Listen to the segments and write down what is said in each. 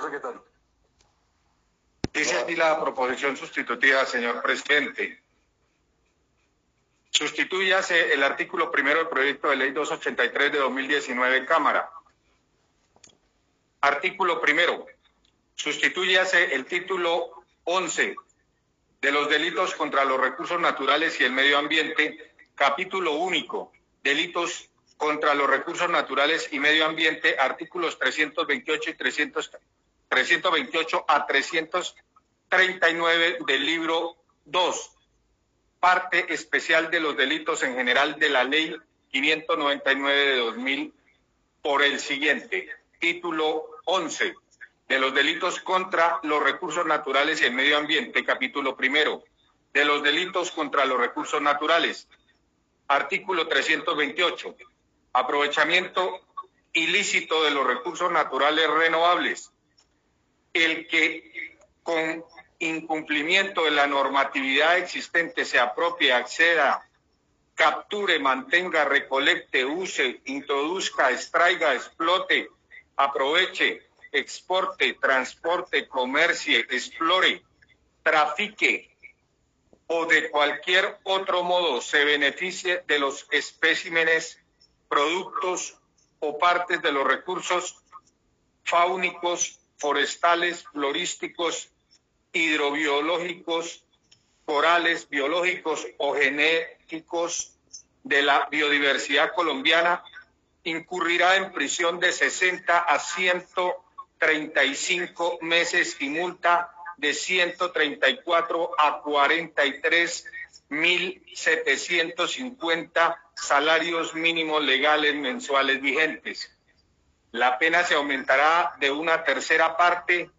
secretario. Dice aquí la proposición sustitutiva, señor presidente. Sustituyase el artículo primero del proyecto de ley 283 de 2019, Cámara. Artículo primero. Sustituyase el título 11 de los delitos contra los recursos naturales y el medio ambiente, capítulo único, delitos contra los recursos naturales y medio ambiente, artículos 328 y 300, 328 a 339 del libro 2, parte especial de los delitos en general de la ley 599 de 2000 por el siguiente. Título 11 de los delitos contra los recursos naturales y el medio ambiente, capítulo primero, de los delitos contra los recursos naturales. Artículo 328 aprovechamiento ilícito de los recursos naturales renovables, el que con incumplimiento de la normatividad existente se apropie, acceda, capture, mantenga, recolecte, use, introduzca, extraiga, explote, aproveche, exporte, transporte, comercie, explore, trafique o de cualquier otro modo se beneficie de los especímenes productos o partes de los recursos fáunicos, forestales, florísticos, hidrobiológicos, corales, biológicos o genéticos de la biodiversidad colombiana, incurrirá en prisión de 60 a 135 meses y multa de 134 a 43 mil 750 salarios mínimos legales mensuales vigentes. La pena se aumentará de una tercera parte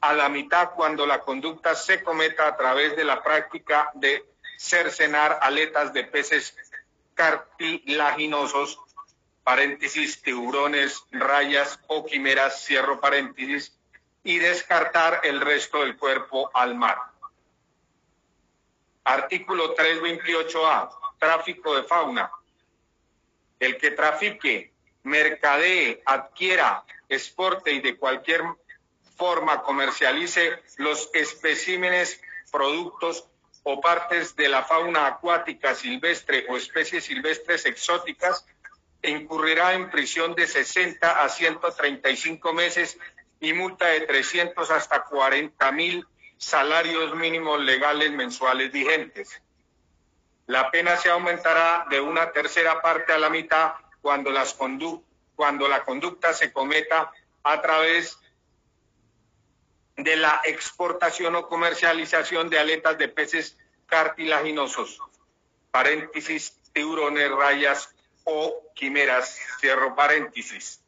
a la mitad cuando la conducta se cometa a través de la práctica de cercenar aletas de peces cartilaginosos, paréntesis, tiburones, rayas o quimeras, cierro paréntesis, y descartar el resto del cuerpo al mar. Artículo 328A, tráfico de fauna el que trafique, mercadee, adquiera, exporte y de cualquier forma comercialice los especímenes, productos o partes de la fauna acuática silvestre o especies silvestres exóticas, incurrirá en prisión de 60 a 135 meses y multa de 300 hasta 40 mil salarios mínimos legales mensuales vigentes. La pena se aumentará de una tercera parte a la mitad cuando, las cuando la conducta se cometa a través de la exportación o comercialización de aletas de peces cartilaginosos, paréntesis, tiburones, rayas o quimeras, cierro paréntesis.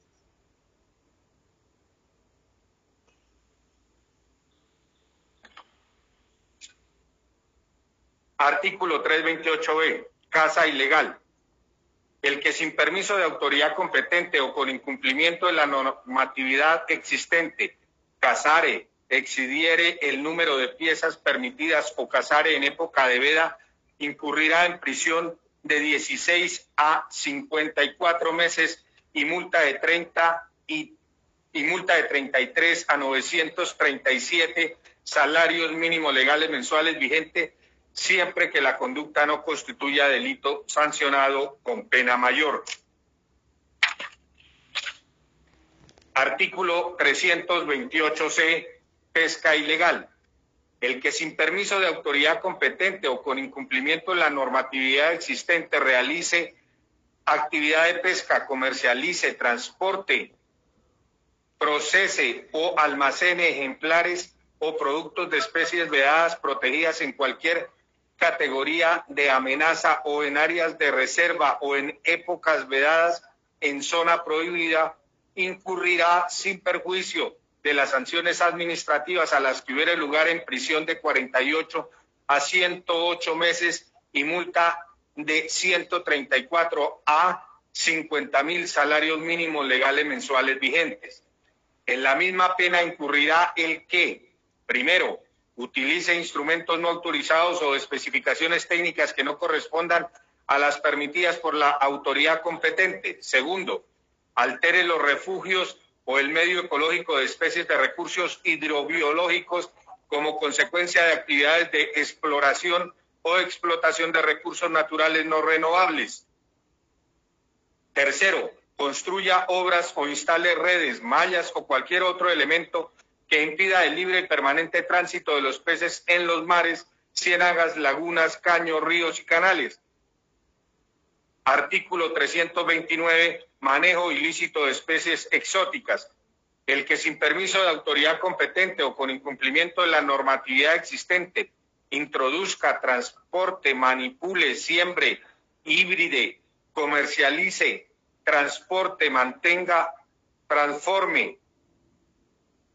Artículo 328b. Casa ilegal. El que sin permiso de autoridad competente o con incumplimiento de la normatividad existente casare, excidiere el número de piezas permitidas o casare en época de veda, incurrirá en prisión de 16 a 54 meses y multa de 30 y, y multa de 33 a 937 salarios mínimos legales mensuales vigentes siempre que la conducta no constituya delito sancionado con pena mayor. Artículo 328c, pesca ilegal. El que sin permiso de autoridad competente o con incumplimiento de la normatividad existente realice actividad de pesca, comercialice, transporte, procese o almacene ejemplares o productos de especies vedadas protegidas en cualquier categoría de amenaza o en áreas de reserva o en épocas vedadas en zona prohibida, incurrirá sin perjuicio de las sanciones administrativas a las que hubiera lugar en prisión de 48 a 108 meses y multa de 134 a 50 mil salarios mínimos legales mensuales vigentes. En la misma pena incurrirá el que, primero, utilice instrumentos no autorizados o especificaciones técnicas que no correspondan a las permitidas por la autoridad competente. Segundo, altere los refugios o el medio ecológico de especies de recursos hidrobiológicos como consecuencia de actividades de exploración o explotación de recursos naturales no renovables. Tercero, construya obras o instale redes, mallas o cualquier otro elemento que impida el libre y permanente tránsito de los peces en los mares, ciénagas, lagunas, caños, ríos y canales. Artículo 329. Manejo ilícito de especies exóticas. El que sin permiso de autoridad competente o con incumplimiento de la normatividad existente introduzca, transporte, manipule, siembre, híbride, comercialice, transporte, mantenga, transforme,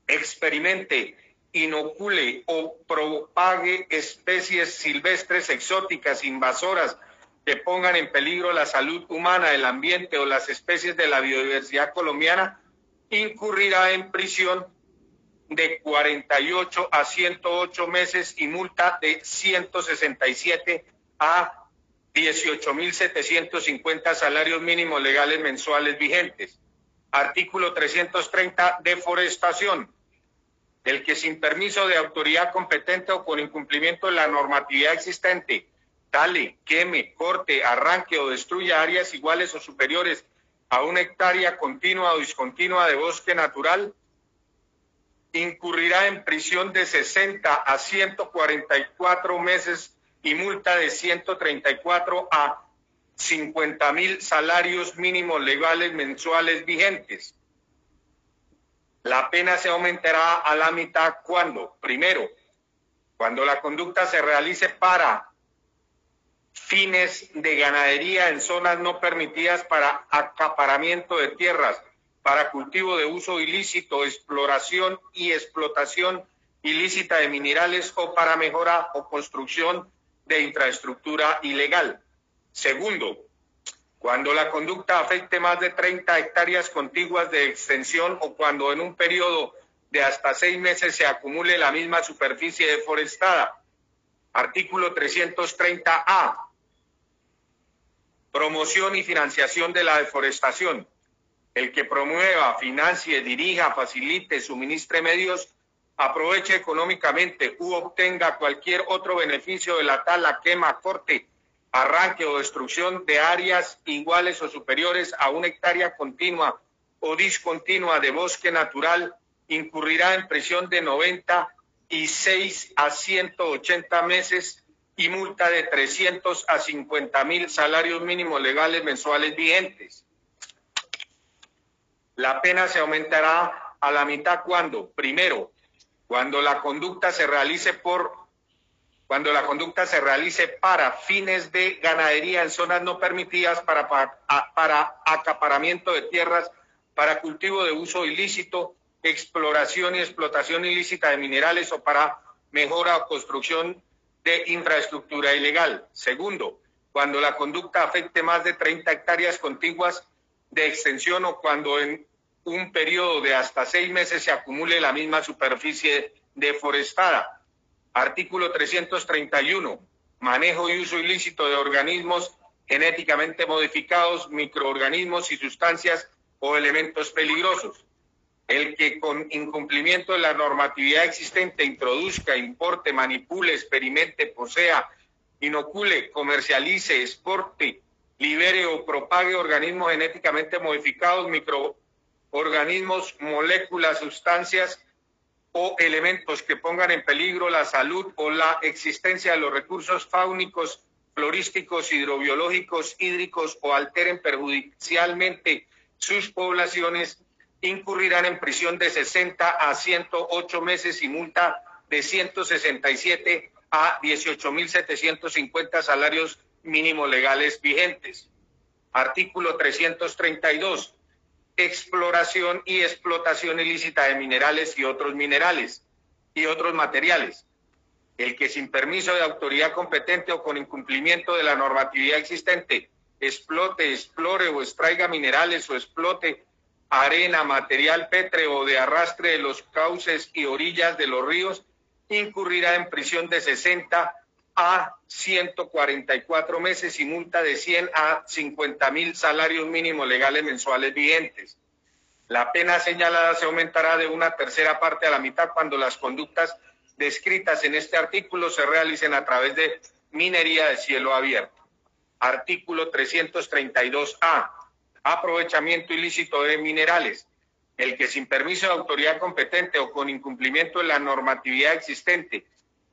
experimente, inocule o propague especies silvestres exóticas, invasoras, que pongan en peligro la salud humana, el ambiente o las especies de la biodiversidad colombiana, incurrirá en prisión de 48 a 108 meses y multa de 167 a 18.750 salarios mínimos legales mensuales vigentes. Artículo 330, deforestación. El que sin permiso de autoridad competente o con incumplimiento de la normatividad existente, tale, queme, corte, arranque o destruya áreas iguales o superiores a una hectárea continua o discontinua de bosque natural, incurrirá en prisión de 60 a 144 meses y multa de 134 a 50 mil salarios mínimos legales mensuales vigentes. La pena se aumentará a la mitad cuando, primero, cuando la conducta se realice para fines de ganadería en zonas no permitidas para acaparamiento de tierras, para cultivo de uso ilícito, exploración y explotación ilícita de minerales o para mejora o construcción de infraestructura ilegal. Segundo, cuando la conducta afecte más de 30 hectáreas contiguas de extensión o cuando en un periodo de hasta seis meses se acumule la misma superficie deforestada. Artículo 330A. Promoción y financiación de la deforestación el que promueva, financie, dirija, facilite, suministre medios, aproveche económicamente u obtenga cualquier otro beneficio de la tala, quema, corte, arranque o destrucción de áreas iguales o superiores a una hectárea continua o discontinua de bosque natural, incurrirá en prisión de 96 a 180 meses y multa de 300 a 50 mil salarios mínimos legales mensuales vigentes. La pena se aumentará a la mitad cuando, primero, cuando la conducta se realice por cuando la conducta se realice para fines de ganadería en zonas no permitidas para, para, acaparamiento de tierras, para cultivo de uso ilícito, exploración y explotación ilícita de minerales o para mejora o construcción de infraestructura ilegal. Segundo, cuando la conducta afecte más de 30 hectáreas contiguas de extensión o cuando en un periodo de hasta seis meses se acumule la misma superficie deforestada. Artículo 331. Manejo y uso ilícito de organismos genéticamente modificados, microorganismos y sustancias o elementos peligrosos. El que con incumplimiento de la normatividad existente introduzca, importe, manipule, experimente, posea, inocule, comercialice, exporte, libere o propague organismos genéticamente modificados, microorganismos, moléculas, sustancias o elementos que pongan en peligro la salud o la existencia de los recursos fáunicos, florísticos, hidrobiológicos, hídricos o alteren perjudicialmente sus poblaciones, incurrirán en prisión de 60 a 108 meses y multa de 167 a 18.750 salarios mínimos legales vigentes. Artículo 332. Exploración y explotación ilícita de minerales y otros minerales y otros materiales. El que sin permiso de autoridad competente o con incumplimiento de la normatividad existente explote, explore o extraiga minerales o explote arena, material pétreo de arrastre de los cauces y orillas de los ríos, incurrirá en prisión de 60 a 144 meses y multa de 100 a 50 mil salarios mínimos legales mensuales vigentes. La pena señalada se aumentará de una tercera parte a la mitad cuando las conductas descritas en este artículo se realicen a través de minería de cielo abierto. Artículo 332A. Aprovechamiento ilícito de minerales. El que sin permiso de autoridad competente o con incumplimiento de la normatividad existente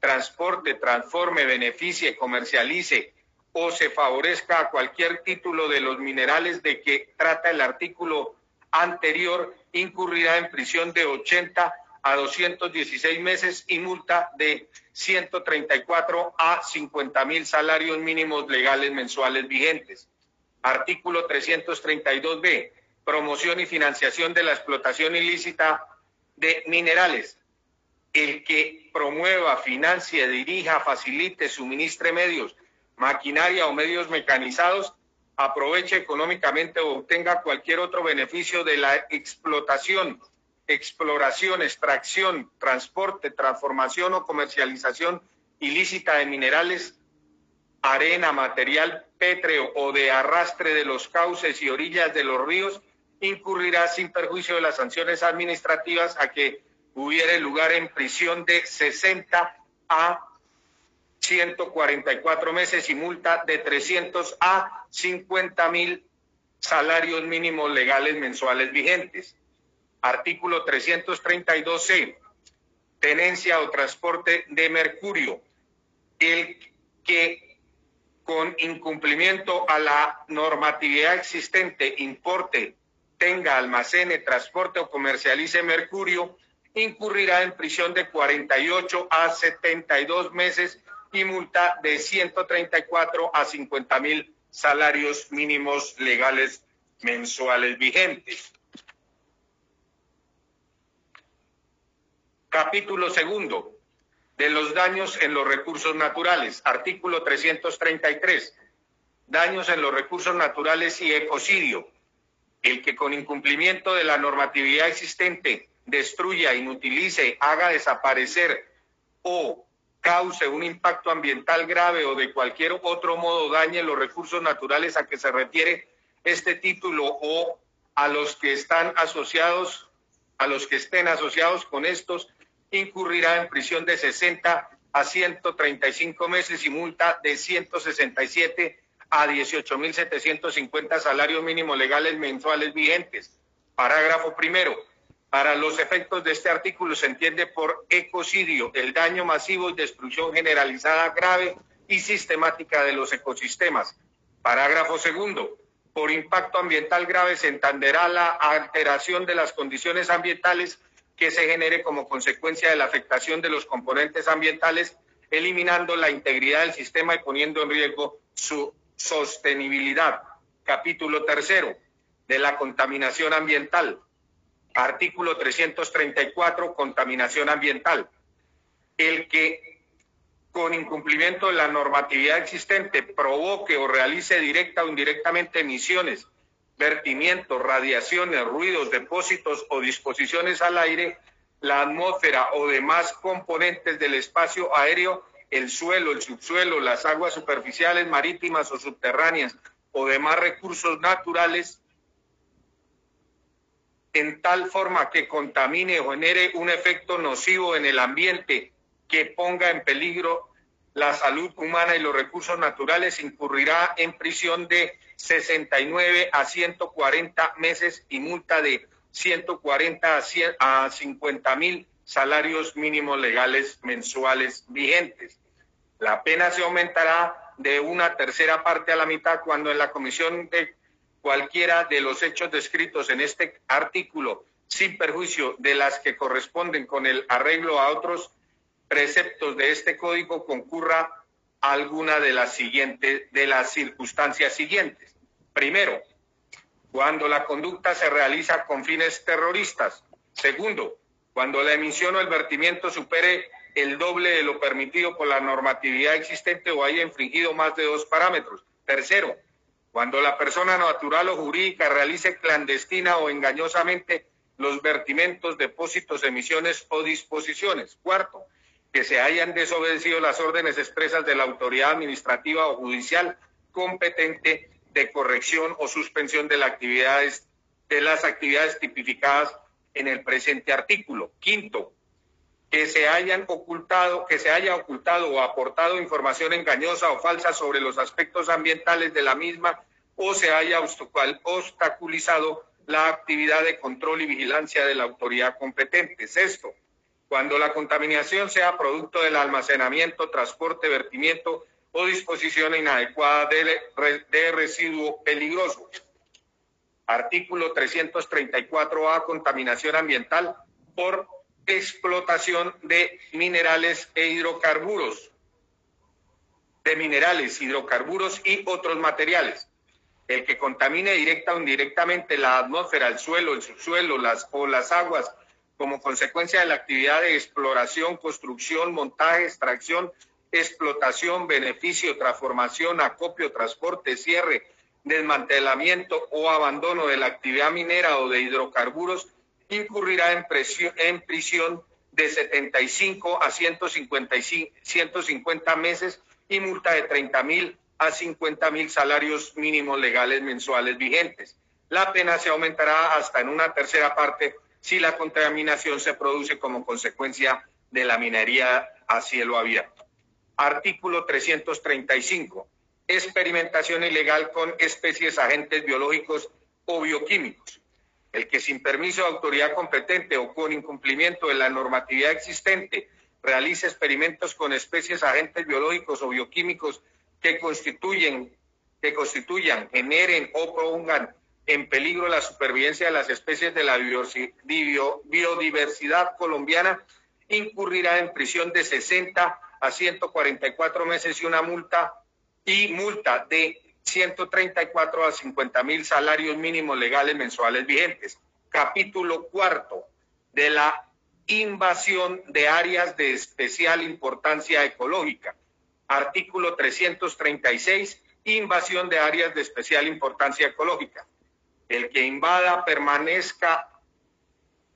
transporte, transforme, beneficie, comercialice o se favorezca a cualquier título de los minerales de que trata el artículo anterior, incurrirá en prisión de 80 a 216 meses y multa de 134 a 50 mil salarios mínimos legales mensuales vigentes. Artículo 332b. Promoción y financiación de la explotación ilícita de minerales. El que promueva, financie, dirija, facilite, suministre medios, maquinaria o medios mecanizados, aproveche económicamente o obtenga cualquier otro beneficio de la explotación exploración, extracción, transporte, transformación o comercialización ilícita de minerales, arena, material pétreo o de arrastre de los cauces y orillas de los ríos, incurrirá sin perjuicio de las sanciones administrativas a que hubiere lugar en prisión de 60 a 144 meses y multa de 300 a 50 mil salarios mínimos legales mensuales vigentes. Artículo 332C. Tenencia o transporte de mercurio. El que con incumplimiento a la normatividad existente importe, tenga, almacene, transporte o comercialice mercurio, incurrirá en prisión de 48 a 72 meses y multa de 134 a 50 mil salarios mínimos legales mensuales vigentes. Capítulo segundo de los daños en los recursos naturales. Artículo 333. Daños en los recursos naturales y ecocidio. El que con incumplimiento de la normatividad existente destruya, inutilice, haga desaparecer o cause un impacto ambiental grave o de cualquier otro modo dañe los recursos naturales a que se refiere este título o a los que están asociados, a los que estén asociados con estos incurrirá en prisión de 60 a 135 meses y multa de 167 a 18.750 salarios mínimos legales mensuales vigentes. Parágrafo primero. Para los efectos de este artículo se entiende por ecocidio el daño masivo y destrucción generalizada grave y sistemática de los ecosistemas. Parágrafo segundo. Por impacto ambiental grave se entenderá la alteración de las condiciones ambientales que se genere como consecuencia de la afectación de los componentes ambientales, eliminando la integridad del sistema y poniendo en riesgo su sostenibilidad. Capítulo tercero de la contaminación ambiental. Artículo 334, contaminación ambiental. El que con incumplimiento de la normatividad existente provoque o realice directa o indirectamente emisiones vertimientos, radiaciones, ruidos, depósitos o disposiciones al aire, la atmósfera o demás componentes del espacio aéreo, el suelo, el subsuelo, las aguas superficiales, marítimas o subterráneas o demás recursos naturales, en tal forma que contamine o genere un efecto nocivo en el ambiente que ponga en peligro la salud humana y los recursos naturales, incurrirá en prisión de 69 a 140 meses y multa de 140 a, 50 mil salarios mínimos legales mensuales vigentes. La pena se aumentará de una tercera parte a la mitad cuando en la comisión de cualquiera de los hechos descritos en este artículo, sin perjuicio de las que corresponden con el arreglo a otros preceptos de este código, concurra alguna de las siguientes, de las circunstancias siguientes. Primero, cuando la conducta se realiza con fines terroristas. Segundo, cuando la emisión o el vertimiento supere el doble de lo permitido por la normatividad existente o haya infringido más de dos parámetros. Tercero, cuando la persona natural o jurídica realice clandestina o engañosamente los vertimientos, depósitos, emisiones o disposiciones. Cuarto, que se hayan desobedecido las órdenes expresas de la autoridad administrativa o judicial competente de corrección o suspensión de las actividades de las actividades tipificadas en el presente artículo. Quinto, que se hayan ocultado, que se haya ocultado o aportado información engañosa o falsa sobre los aspectos ambientales de la misma o se haya obstaculizado la actividad de control y vigilancia de la autoridad competente. Sexto, cuando la contaminación sea producto del almacenamiento, transporte, vertimiento o disposición inadecuada de, de residuo peligroso. Artículo 334A, contaminación ambiental por explotación de minerales e hidrocarburos, de minerales, hidrocarburos y otros materiales. El que contamine directa o indirectamente la atmósfera, el suelo, el subsuelo las, o las aguas como consecuencia de la actividad de exploración, construcción, montaje, extracción, explotación, beneficio, transformación, acopio, transporte, cierre, desmantelamiento o abandono de la actividad minera o de hidrocarburos incurrirá en, en prisión de 75 a 155, 150 meses y multa de 30 mil a 50 mil salarios mínimos legales mensuales vigentes. La pena se aumentará hasta en una tercera parte si la contaminación se produce como consecuencia de la minería a cielo abierto. Artículo 335. Experimentación ilegal con especies, agentes biológicos o bioquímicos el que sin permiso de autoridad competente o con incumplimiento de la normatividad existente realice experimentos con especies, agentes biológicos o bioquímicos que constituyen, que constituyan, generen o pongan en peligro la supervivencia de las especies de la biodiversidad colombiana, incurrirá en prisión de 60 a 144 meses y una multa y multa de 134 a 50 mil salarios mínimos legales mensuales vigentes. Capítulo cuarto de la invasión de áreas de especial importancia ecológica. Artículo 336, invasión de áreas de especial importancia ecológica. El que invada permanezca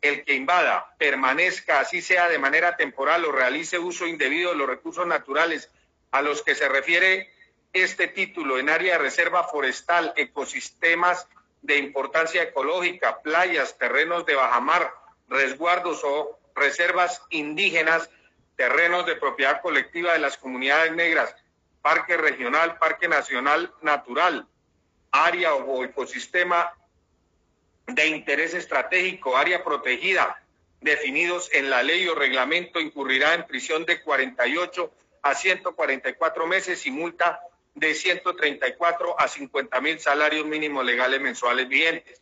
el que invada permanezca, así sea de manera temporal o realice uso indebido de los recursos naturales a los que se refiere este título en área de reserva forestal, ecosistemas de importancia ecológica, playas, terrenos de bajamar, resguardos o reservas indígenas, terrenos de propiedad colectiva de las comunidades negras, parque regional, parque nacional natural, área o ecosistema de interés estratégico, área protegida, definidos en la ley o reglamento, incurrirá en prisión de 48 a 144 meses y multa de 134 a 50 mil salarios mínimos legales mensuales vigentes.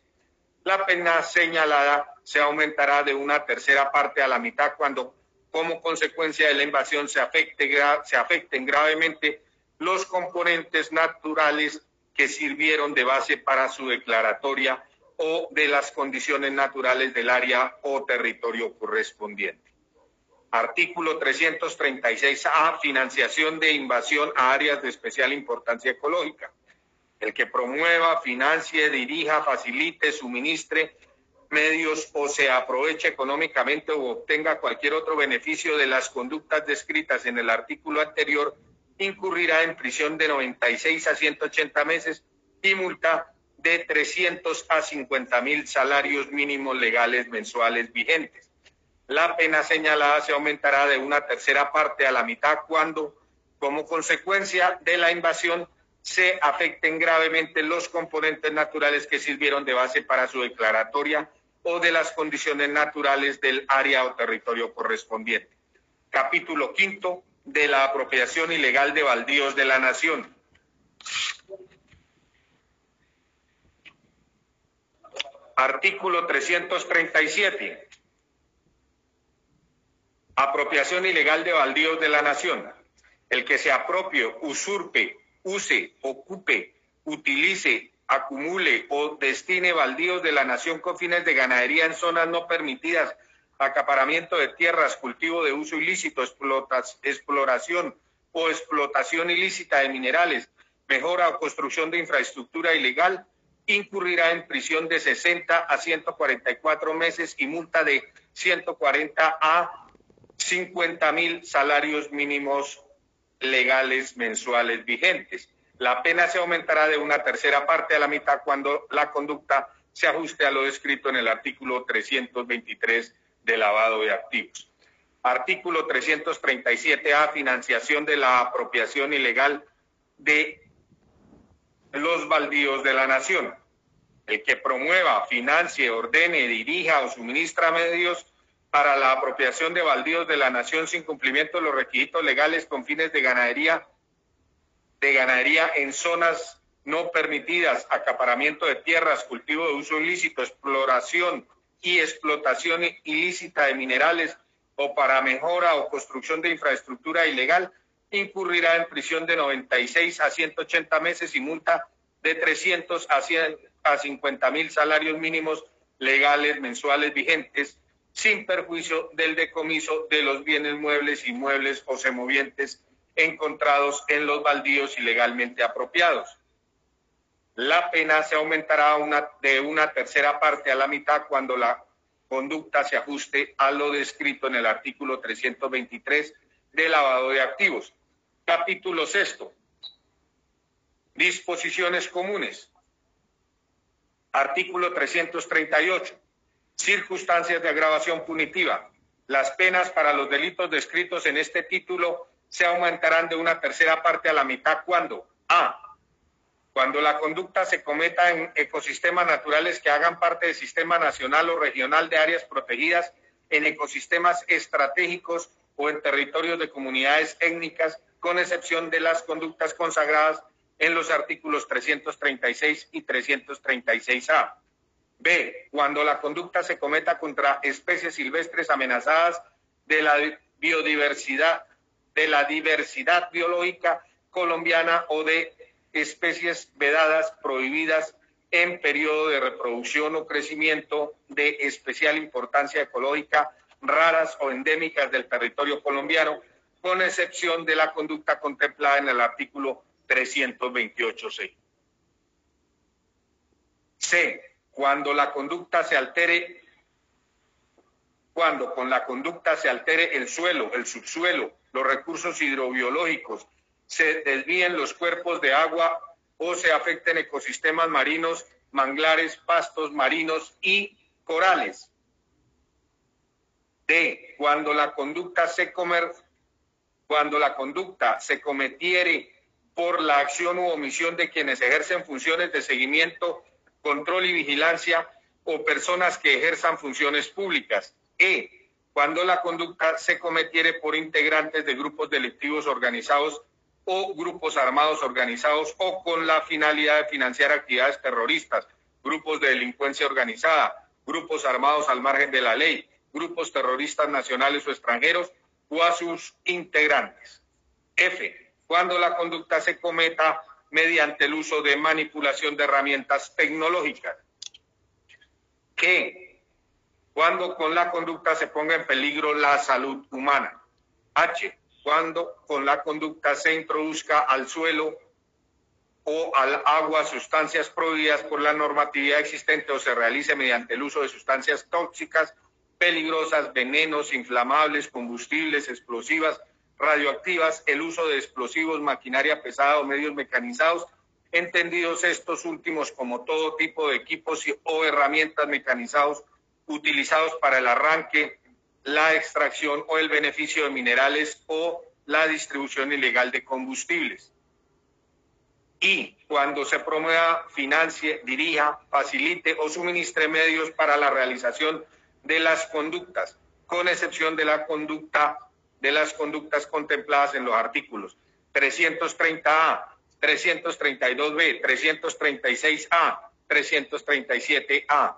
La pena señalada se aumentará de una tercera parte a la mitad cuando, como consecuencia de la invasión, se, afecte, se afecten gravemente los componentes naturales que sirvieron de base para su declaratoria o de las condiciones naturales del área o territorio correspondiente. Artículo 336A, financiación de invasión a áreas de especial importancia ecológica. El que promueva, financie, dirija, facilite, suministre medios o se aproveche económicamente o obtenga cualquier otro beneficio de las conductas descritas en el artículo anterior, incurrirá en prisión de 96 a 180 meses y multa de 300 a 50 mil salarios mínimos legales mensuales vigentes. La pena señalada se aumentará de una tercera parte a la mitad cuando, como consecuencia de la invasión, se afecten gravemente los componentes naturales que sirvieron de base para su declaratoria o de las condiciones naturales del área o territorio correspondiente. Capítulo quinto de la apropiación ilegal de baldíos de la nación. Artículo 337 Apropiación ilegal de baldíos de la nación. El que se apropie, usurpe, use, ocupe, utilice, acumule o destine baldíos de la nación con fines de ganadería en zonas no permitidas, acaparamiento de tierras, cultivo de uso ilícito, exploración o explotación ilícita de minerales, mejora o construcción de infraestructura ilegal, incurrirá en prisión de 60 a 144 meses y multa de 140 a 50 mil salarios mínimos legales mensuales vigentes. La pena se aumentará de una tercera parte a la mitad cuando la conducta se ajuste a lo descrito en el artículo 323 de lavado de activos. Artículo 337A, financiación de la apropiación ilegal de los baldíos de la nación. El que promueva, financie, ordene, dirija o suministra medios para la apropiación de baldíos de la nación sin cumplimiento de los requisitos legales con fines de ganadería, de ganadería en zonas no permitidas, acaparamiento de tierras, cultivo de uso ilícito, exploración y explotación ilícita de minerales o para mejora o construcción de infraestructura ilegal, incurrirá en prisión de 96 a 180 meses y multa de 300 a, 100, a 50 mil salarios mínimos legales mensuales vigentes, sin perjuicio del decomiso de los bienes muebles, inmuebles o semovientes encontrados en los baldíos ilegalmente apropiados la pena se aumentará de una tercera parte a la mitad cuando la conducta se ajuste a lo descrito en el artículo 323 de lavado de activos. Capítulo sexto. Disposiciones comunes. Artículo 338. Circunstancias de agravación punitiva. Las penas para los delitos descritos en este título se aumentarán de una tercera parte a la mitad cuando A cuando la conducta se cometa en ecosistemas naturales que hagan parte del sistema nacional o regional de áreas protegidas, en ecosistemas estratégicos o en territorios de comunidades étnicas, con excepción de las conductas consagradas en los artículos 336 y 336A. B. Cuando la conducta se cometa contra especies silvestres amenazadas de la biodiversidad, de la diversidad biológica colombiana o de especies vedadas, prohibidas en periodo de reproducción o crecimiento de especial importancia ecológica, raras o endémicas del territorio colombiano, con excepción de la conducta contemplada en el artículo 328C. C. Cuando la conducta se altere, cuando con la conducta se altere el suelo, el subsuelo, los recursos hidrobiológicos, se desvíen los cuerpos de agua o se afecten ecosistemas marinos, manglares, pastos marinos y corales. D. Cuando la conducta se comer, cuando la conducta se cometiere por la acción u omisión de quienes ejercen funciones de seguimiento, control y vigilancia o personas que ejerzan funciones públicas. E. Cuando la conducta se cometiere por integrantes de grupos delictivos organizados o grupos armados organizados o con la finalidad de financiar actividades terroristas, grupos de delincuencia organizada, grupos armados al margen de la ley, grupos terroristas nacionales o extranjeros o a sus integrantes. F. Cuando la conducta se cometa mediante el uso de manipulación de herramientas tecnológicas. G. Cuando con la conducta se ponga en peligro la salud humana. H cuando con la conducta se introduzca al suelo o al agua sustancias prohibidas por la normatividad existente o se realice mediante el uso de sustancias tóxicas, peligrosas, venenos, inflamables, combustibles, explosivas, radioactivas, el uso de explosivos, maquinaria pesada o medios mecanizados, entendidos estos últimos como todo tipo de equipos o herramientas mecanizados utilizados para el arranque, la extracción o el beneficio de minerales o la distribución ilegal de combustibles. Y cuando se promueva, financie, dirija, facilite o suministre medios para la realización de las conductas, con excepción de la conducta de las conductas contempladas en los artículos 330A, 332B, 336A, 337A.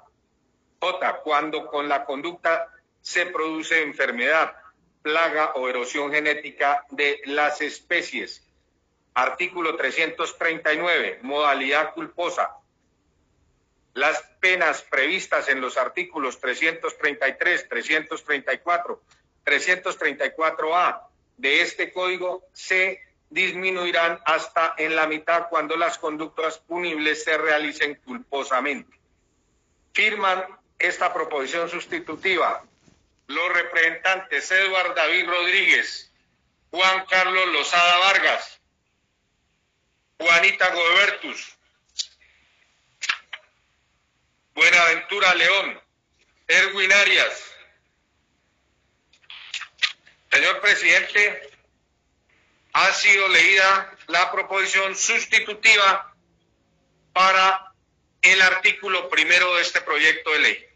J. Cuando con la conducta se produce enfermedad, plaga o erosión genética de las especies. Artículo 339, modalidad culposa. Las penas previstas en los artículos 333, 334, 334A de este código se disminuirán hasta en la mitad cuando las conductas punibles se realicen culposamente. Firman esta proposición sustitutiva los representantes Eduardo David Rodríguez, Juan Carlos Lozada Vargas, Juanita Gobertus, Buenaventura León, Erwin Arias. Señor presidente, ha sido leída la proposición sustitutiva para el artículo primero de este proyecto de ley.